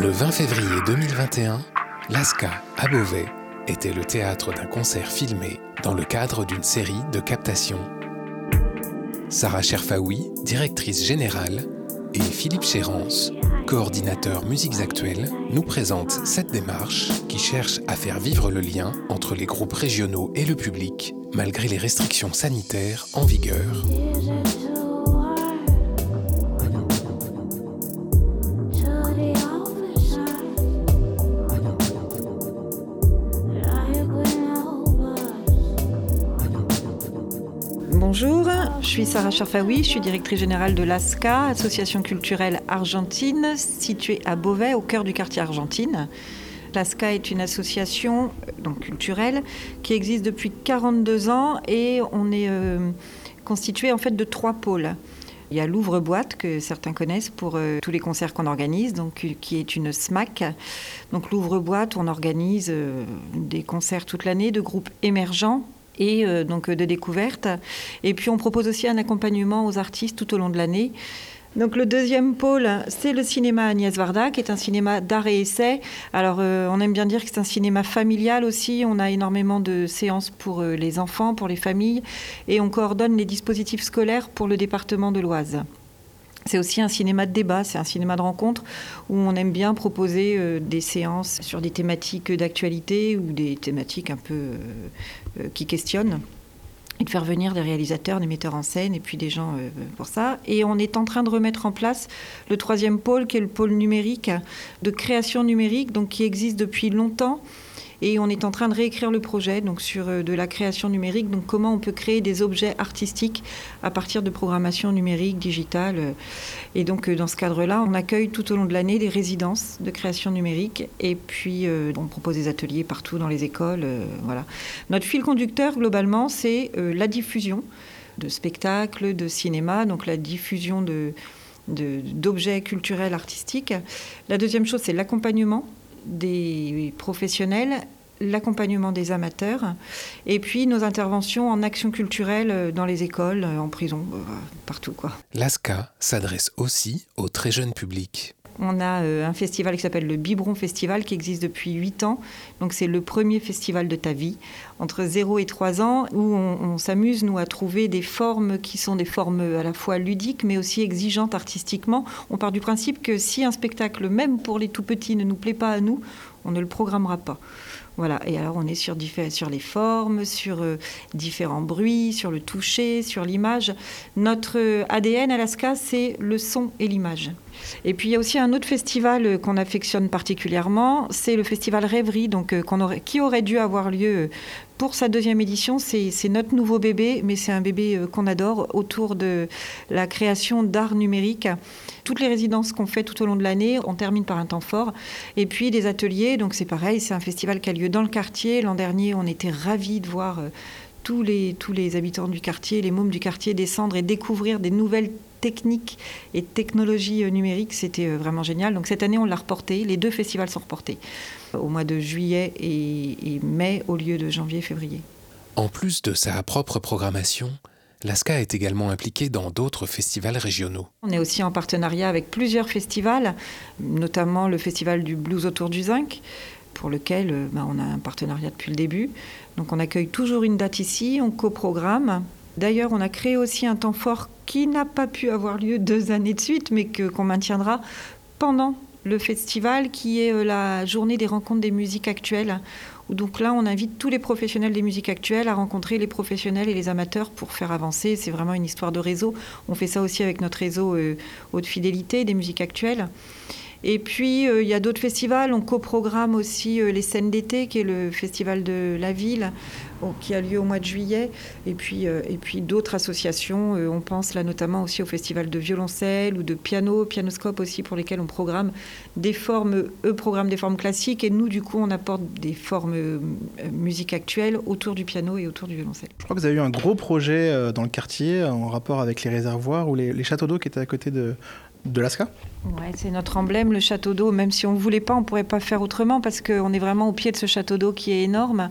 Le 20 février 2021, l'ASCA à Beauvais était le théâtre d'un concert filmé dans le cadre d'une série de captations. Sarah Cherfaoui, directrice générale, et Philippe Chérance, coordinateur musiques actuelles, nous présentent cette démarche qui cherche à faire vivre le lien entre les groupes régionaux et le public, malgré les restrictions sanitaires en vigueur. Je suis Sarah Charfaoui, je suis directrice générale de l'ASCA, Association culturelle argentine, située à Beauvais, au cœur du quartier argentine. L'ASCA est une association donc, culturelle qui existe depuis 42 ans et on est euh, constitué en fait de trois pôles. Il y a l'ouvre-boîte que certains connaissent pour euh, tous les concerts qu'on organise, qui est une SMAC. Donc l'ouvre-boîte, on organise euh, des concerts toute l'année de groupes émergents et euh, donc de découverte. Et puis on propose aussi un accompagnement aux artistes tout au long de l'année. Donc le deuxième pôle, c'est le cinéma Agnès Varda, qui est un cinéma d'art et essai. Alors euh, on aime bien dire que c'est un cinéma familial aussi. On a énormément de séances pour euh, les enfants, pour les familles, et on coordonne les dispositifs scolaires pour le département de l'Oise. C'est aussi un cinéma de débat, c'est un cinéma de rencontre où on aime bien proposer euh, des séances sur des thématiques d'actualité ou des thématiques un peu euh, euh, qui questionnent et de faire venir des réalisateurs, des metteurs en scène et puis des gens pour ça. Et on est en train de remettre en place le troisième pôle qui est le pôle numérique de création numérique, donc qui existe depuis longtemps et on est en train de réécrire le projet donc sur euh, de la création numérique, donc comment on peut créer des objets artistiques à partir de programmation numérique, digitale. Et donc euh, dans ce cadre-là, on accueille tout au long de l'année des résidences de création numérique et puis euh, on propose des ateliers partout dans les écoles. voilà. Notre fil conducteur globalement, c'est la diffusion de spectacles, de cinéma, donc la diffusion d'objets culturels artistiques. La deuxième chose, c'est l'accompagnement des professionnels l'accompagnement des amateurs et puis nos interventions en action culturelle dans les écoles, en prison, euh, partout quoi. L'ASCA s'adresse aussi au très jeune public. On a euh, un festival qui s'appelle le Biberon Festival qui existe depuis 8 ans. Donc c'est le premier festival de ta vie, entre 0 et 3 ans, où on, on s'amuse, nous, à trouver des formes qui sont des formes à la fois ludiques, mais aussi exigeantes artistiquement. On part du principe que si un spectacle, même pour les tout petits, ne nous plaît pas à nous, on ne le programmera pas. Voilà, et alors on est sur, sur les formes, sur euh, différents bruits, sur le toucher, sur l'image. Notre euh, ADN Alaska, c'est le son et l'image. Et puis il y a aussi un autre festival euh, qu'on affectionne particulièrement, c'est le festival Rêverie, donc, aurait, qui aurait dû avoir lieu pour sa deuxième édition. C'est notre nouveau bébé, mais c'est un bébé qu'on adore autour de la création d'art numérique toutes les résidences qu'on fait tout au long de l'année, on termine par un temps fort. Et puis des ateliers, donc c'est pareil, c'est un festival qui a lieu dans le quartier. L'an dernier, on était ravis de voir euh, tous les, tous les habitants du quartier, les mômes du quartier descendre et découvrir des nouvelles techniques et technologies euh, numériques. C'était euh, vraiment génial. Donc cette année, on l'a reporté. Les deux festivals sont reportés au mois de juillet et, et mai au lieu de janvier février. En plus de sa propre programmation, L'ASCA est également impliquée dans d'autres festivals régionaux. On est aussi en partenariat avec plusieurs festivals, notamment le festival du blues autour du zinc, pour lequel euh, bah, on a un partenariat depuis le début. Donc on accueille toujours une date ici, on coprogramme. D'ailleurs, on a créé aussi un temps fort qui n'a pas pu avoir lieu deux années de suite, mais qu'on maintiendra pendant le festival, qui est euh, la journée des rencontres des musiques actuelles donc là, on invite tous les professionnels des musiques actuelles à rencontrer les professionnels et les amateurs pour faire avancer. C'est vraiment une histoire de réseau. On fait ça aussi avec notre réseau euh, haute fidélité des musiques actuelles. Et puis, euh, il y a d'autres festivals. On coprogramme aussi euh, les scènes d'été, qui est le festival de la ville, qui a lieu au mois de juillet. Et puis, euh, puis d'autres associations. on pense là notamment aussi au festival de violoncelle ou de piano, pianoscope aussi, pour lesquels on programme des formes. Eux programment des formes classiques. Et nous, du coup, on apporte des formes musique actuelle autour du piano et autour du violoncelle. Je crois que vous avez eu un gros projet dans le quartier en rapport avec les réservoirs ou les châteaux d'eau qui étaient à côté de, de l'ASCA Ouais, c'est notre emblème, le château d'eau. Même si on ne voulait pas, on ne pourrait pas faire autrement parce qu'on est vraiment au pied de ce château d'eau qui est énorme.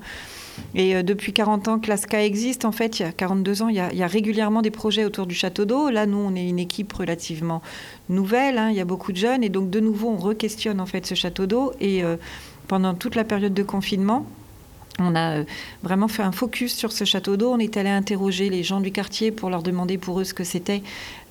Et depuis 40 ans que l'ASCA existe, en fait, il y a 42 ans, il y a, régulièrement des projets autour du château d'eau. Là, nous, on est une équipe relativement nouvelle, hein, il y a beaucoup de jeunes, et donc de nouveau, on re-questionne en fait ce château d'eau. Et pendant toute la période de confinement, on a euh, vraiment fait un focus sur ce château d'eau. On est allé interroger les gens du quartier pour leur demander pour eux ce que c'était,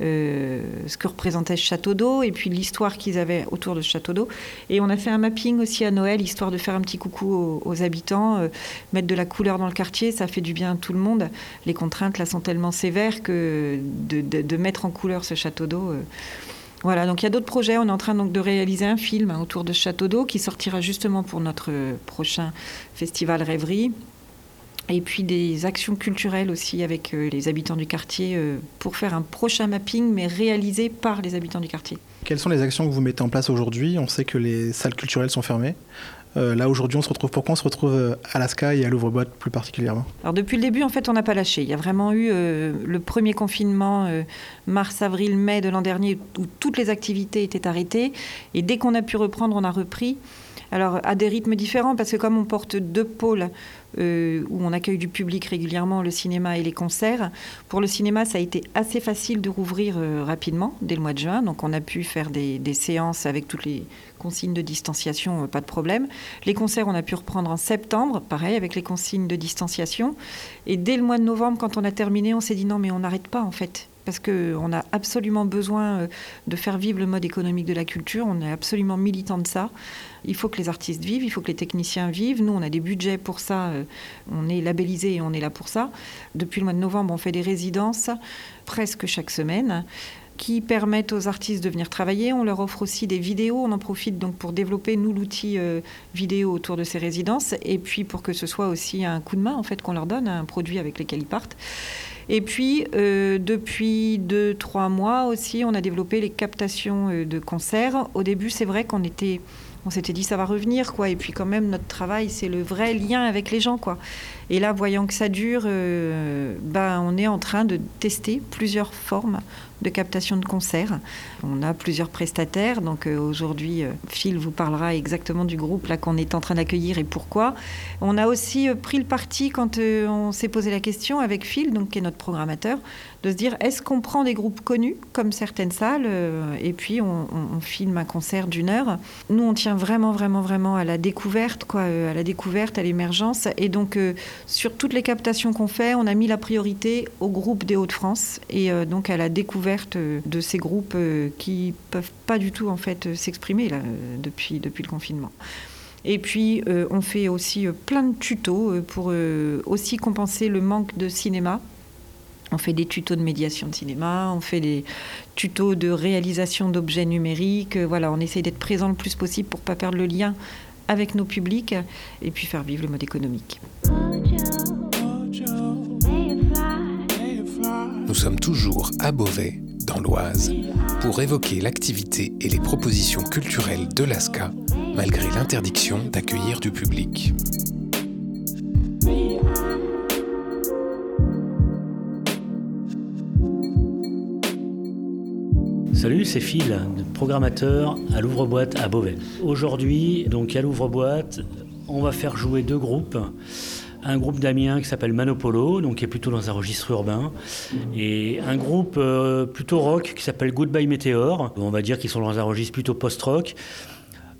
euh, ce que représentait ce château d'eau et puis l'histoire qu'ils avaient autour de château d'eau. Et on a fait un mapping aussi à Noël, histoire de faire un petit coucou aux, habitants, euh, mettre de la couleur dans le quartier, ça fait du bien à tout le monde. Les contraintes là sont tellement sévères que de, mettre en couleur ce château d'eau. Voilà, donc il y a d'autres projets. On est en train donc de réaliser un film autour de château d'eau qui sortira justement pour notre prochain festival Rêverie. Et puis des actions culturelles aussi avec euh, les habitants du quartier euh, pour faire un prochain mapping, mais réalisé par les habitants du quartier. Quelles sont les actions que vous mettez en place aujourd'hui? On sait que les salles culturelles sont fermées. Euh, là aujourd'hui, on se retrouve pourquoi On se retrouve euh, à Alaska et à Louvre-Boîte plus particulièrement. Alors depuis le début, en fait, on n'a pas lâché. Il y a vraiment eu euh, le premier confinement mars, avril, mai de l'an dernier où toutes les activités étaient arrêtées et dès qu'on a pu reprendre, on a repris. Alors à des rythmes différents parce que comme on porte deux pôles euh, où on accueille du public régulièrement, le cinéma et les concerts. Pour le cinéma, ça a été assez facile de rouvrir euh, rapidement, dès le mois de juin. Donc on a pu faire des, séances avec toutes les consignes de distanciation, euh, pas de problème. Les concerts, on a pu reprendre en septembre, pareil, avec les consignes de distanciation. Et dès le mois de novembre, quand on a terminé, on s'est dit non, mais on n'arrête pas en fait parce qu'on a absolument besoin euh, de faire vivre le mode économique de la culture. On est absolument militant de ça. Il faut que les artistes vivent, il faut que les techniciens vivent. Nous, on a des budgets pour ça. Euh, on est labellisé et on est là pour ça. Depuis le mois de novembre, on fait des résidences presque chaque semaine qui permettent aux artistes de venir travailler. On leur offre aussi des vidéos. On en profite donc pour développer, nous, l'outil euh, vidéo autour de ces résidences. Et puis pour que ce soit aussi un coup de main, en fait, qu'on leur donne, un produit avec lequel ils partent. Et puis, euh, depuis deux, trois mois aussi, on a développé les captations euh, de concerts. Au début, c'est vrai qu'on était on s'était dit ça va revenir quoi et puis quand même notre travail c'est le vrai lien avec les gens quoi et là voyant que ça dure euh, ben on est en train de tester plusieurs formes de captation de concerts. On a plusieurs prestataires, donc euh, aujourd'hui euh, Phil vous parlera exactement du groupe là qu'on est en train d'accueillir et pourquoi. On a aussi euh, pris le parti quand on s'est posé la question avec Phil, donc qui est notre programmateur, de se dire est-ce qu'on prend des groupes connus comme certaines salles et puis on, filme un concert d'une heure. Nous on tient vraiment vraiment vraiment à la découverte quoi, à la découverte, à l'émergence et donc sur toutes les captations qu'on fait, on a mis la priorité au groupe des Hauts-de-France et donc à la découverte de ces groupes euh, qui peuvent pas du tout en fait s'exprimer là, depuis, depuis le confinement. Et puis, euh, on fait aussi euh, plein de tutos pour aussi compenser le manque de cinéma. On fait des tutos de médiation de cinéma, on fait des tutos de réalisation d'objets numériques. Voilà, on essaie d'être présent le plus possible pour pas perdre le lien avec nos publics et puis faire vivre le mode économique. Nous sommes toujours à Beauvais, dans l'Oise, pour évoquer l'activité et les propositions culturelles de l'ASCA, malgré l'interdiction d'accueillir du public. Salut, c'est Phil, programmateur à l'ouvre-boîte à Beauvais. Aujourd'hui, donc à l'ouvre-boîte, on va faire jouer deux groupes un groupe d'Amiens qui s'appelle Manopolo, donc qui est plutôt dans un registre urbain, et un groupe euh, plutôt rock qui s'appelle Goodbye Meteor. On va dire qu'ils sont dans un registre plutôt post-rock.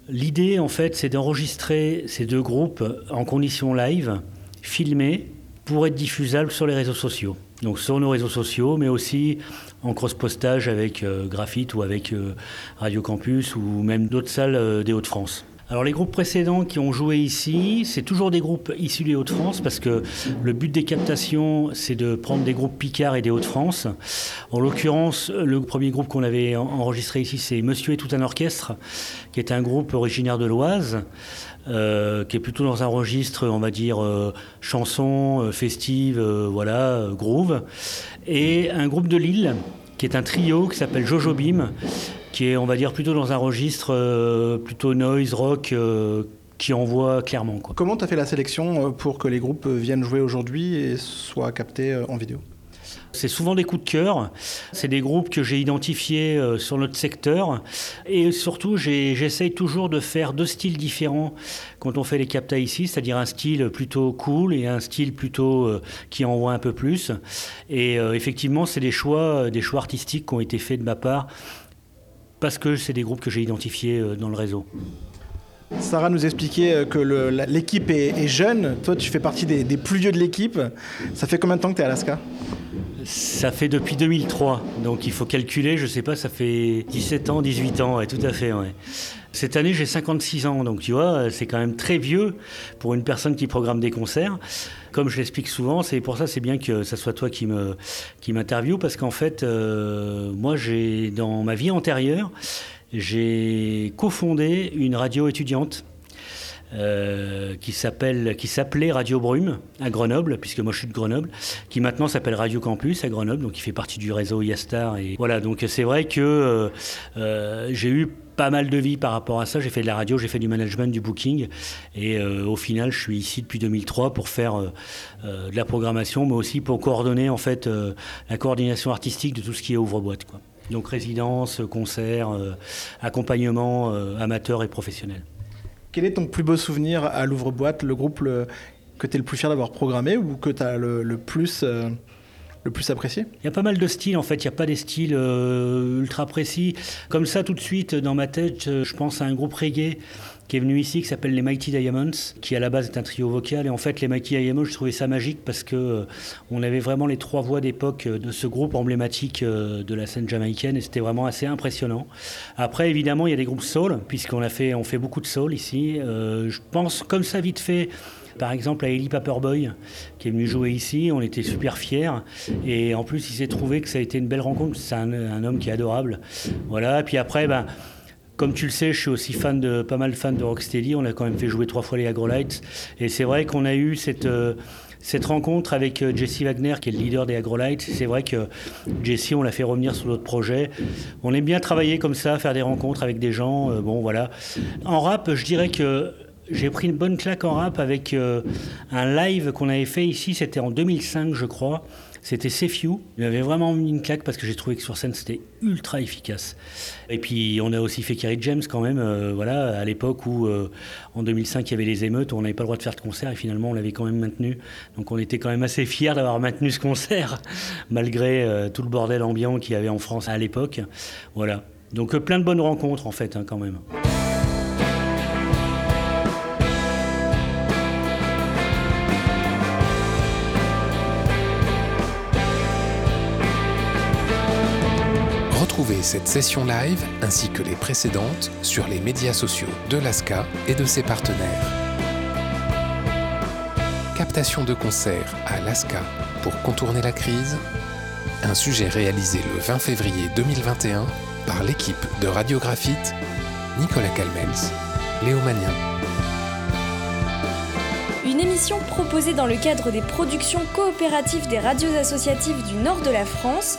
L'idée, en fait, c'est d'enregistrer ces deux groupes en conditions live, filmés, pour être diffusables sur les réseaux sociaux. Donc sur nos réseaux sociaux, mais aussi en cross-postage avec euh, Graphite ou avec euh, Radio Campus ou même d'autres salles des Hauts-de-France. Alors les groupes précédents qui ont joué ici, c'est toujours des groupes issus des Hauts-de-France parce que le but des captations, c'est de prendre des groupes Picard et des Hauts-de-France. En l'occurrence, le premier groupe qu'on avait enregistré ici, c'est Monsieur et tout un orchestre, qui est un groupe originaire de l'Oise. Euh, qui est plutôt dans un registre, on va dire, euh, chanson, euh, festive, voilà, groove. Et un groupe de Lille, qui est un trio qui s'appelle Jojo Bim, qui est, on va dire, plutôt dans un registre euh, plutôt noise, rock, euh, qui envoie clairement. Quoi. Comment tu as fait la sélection euh, pour que les groupes viennent jouer aujourd'hui et soient captés en vidéo? C'est souvent des coups de cœur. C'est des groupes que j'ai identifiés euh, sur notre secteur. Et surtout, j'essaye toujours de faire deux styles différents quand on fait les captas ici, c'est-à-dire un style plutôt cool et un style plutôt euh, qui envoie un peu plus. Et euh, effectivement, c'est des choix, des choix artistiques qui ont été faits de ma part parce que c'est des groupes que j'ai identifiés dans le réseau. Sarah nous expliquait que l'équipe est, jeune. Toi, tu fais partie des, des plus vieux de l'équipe. Ça fait combien de temps que tu es à Alaska? Ça fait depuis 2003, donc il faut calculer, je sais pas, ça fait 17 ans, 18 ans, tout à fait. Cette année, j'ai 56 ans, donc tu vois, c'est quand même très vieux pour une personne qui programme des concerts. Comme je l'explique souvent, c'est pour ça c'est bien que ce soit toi qui me qui m'interviewe parce qu'en fait, euh, moi j'ai dans ma vie antérieure, j'ai cofondé une radio étudiante euh, qui s'appelle, qui s'appelait Radio Brume à Grenoble, puisque moi je suis de Grenoble, qui maintenant s'appelle Radio Campus à Grenoble, donc il fait partie du réseau Yastar. Et voilà, donc c'est vrai que euh, euh, j'ai eu pas mal de vie par rapport à ça. J'ai fait de la radio, j'ai fait du management, du booking. Et au final, je suis ici depuis 2003 pour faire de la programmation, mais aussi pour coordonner en fait la coordination artistique de tout ce qui est ouvre-boîte. Donc résidence, concert, accompagnement amateur et professionnel. Quel est ton plus beau souvenir à l'ouvre-boîte, le groupe que tu es le plus fier d'avoir programmé ou que tu as le, plus, euh, le plus apprécié? Il y a pas mal de styles en fait, il n'y a pas des styles euh, ultra précis. Comme ça, tout de suite, dans ma tête, je pense à un groupe reggae qui est venu ici, qui s'appelle les Mighty Diamonds, qui à la base est un trio vocal. Et en fait, les Mighty Diamonds, je trouvais ça magique parce que euh, on avait vraiment les trois voix d'époque euh, de ce groupe emblématique euh, de la scène jamaïcaine, et c'était vraiment assez impressionnant. Après, évidemment, il y a des groupes soul, puisqu'on a fait, on fait beaucoup de soul ici. je pense comme ça vite fait. Par exemple, à Ellie Paperboy, qui est venu jouer ici, on était super fiers. Et en plus, il s'est trouvé que ça a été une belle rencontre. C'est un, homme qui est adorable. Voilà. Puis après, ben, comme tu le sais, je suis aussi fan de pas mal fan de Rocksteady. On a quand même fait jouer trois fois les Agrolites. Et c'est vrai qu'on a eu cette, euh, cette rencontre avec euh, Jesse Wagner, qui est le leader des Agrolites. C'est vrai que Jesse, on l'a fait revenir sur notre projet. On aime bien travailler comme ça, faire des rencontres avec des gens. Euh, bon, voilà. En rap, je dirais que j'ai pris une bonne claque en rap avec un live qu'on avait fait ici. C'était en 2005, je crois. C'était Sefiu. Il avait vraiment mis une claque parce que j'ai trouvé que sur scène c'était ultra efficace. Et puis on a aussi fait Kerry James quand même, euh, voilà, à l'époque où euh, en 2005 il y avait les émeutes, on n'avait pas le droit de faire de concert et finalement on l'avait quand même maintenu. Donc on était quand même assez fiers d'avoir maintenu ce concert malgré euh, tout le bordel ambiant qu'il y avait en France à l'époque. Voilà. Donc plein de bonnes rencontres en fait hein, quand même. Cette session live ainsi que les précédentes sur les médias sociaux de l'ASCA et de ses partenaires. Captation de concert à l'ASCA pour contourner la crise. Un sujet réalisé le 20 février 2021 par l'équipe de Radiographite, Nicolas Calmels, Léo Magnin une émission proposée dans le cadre des productions coopératives des radios associatives du nord de la France,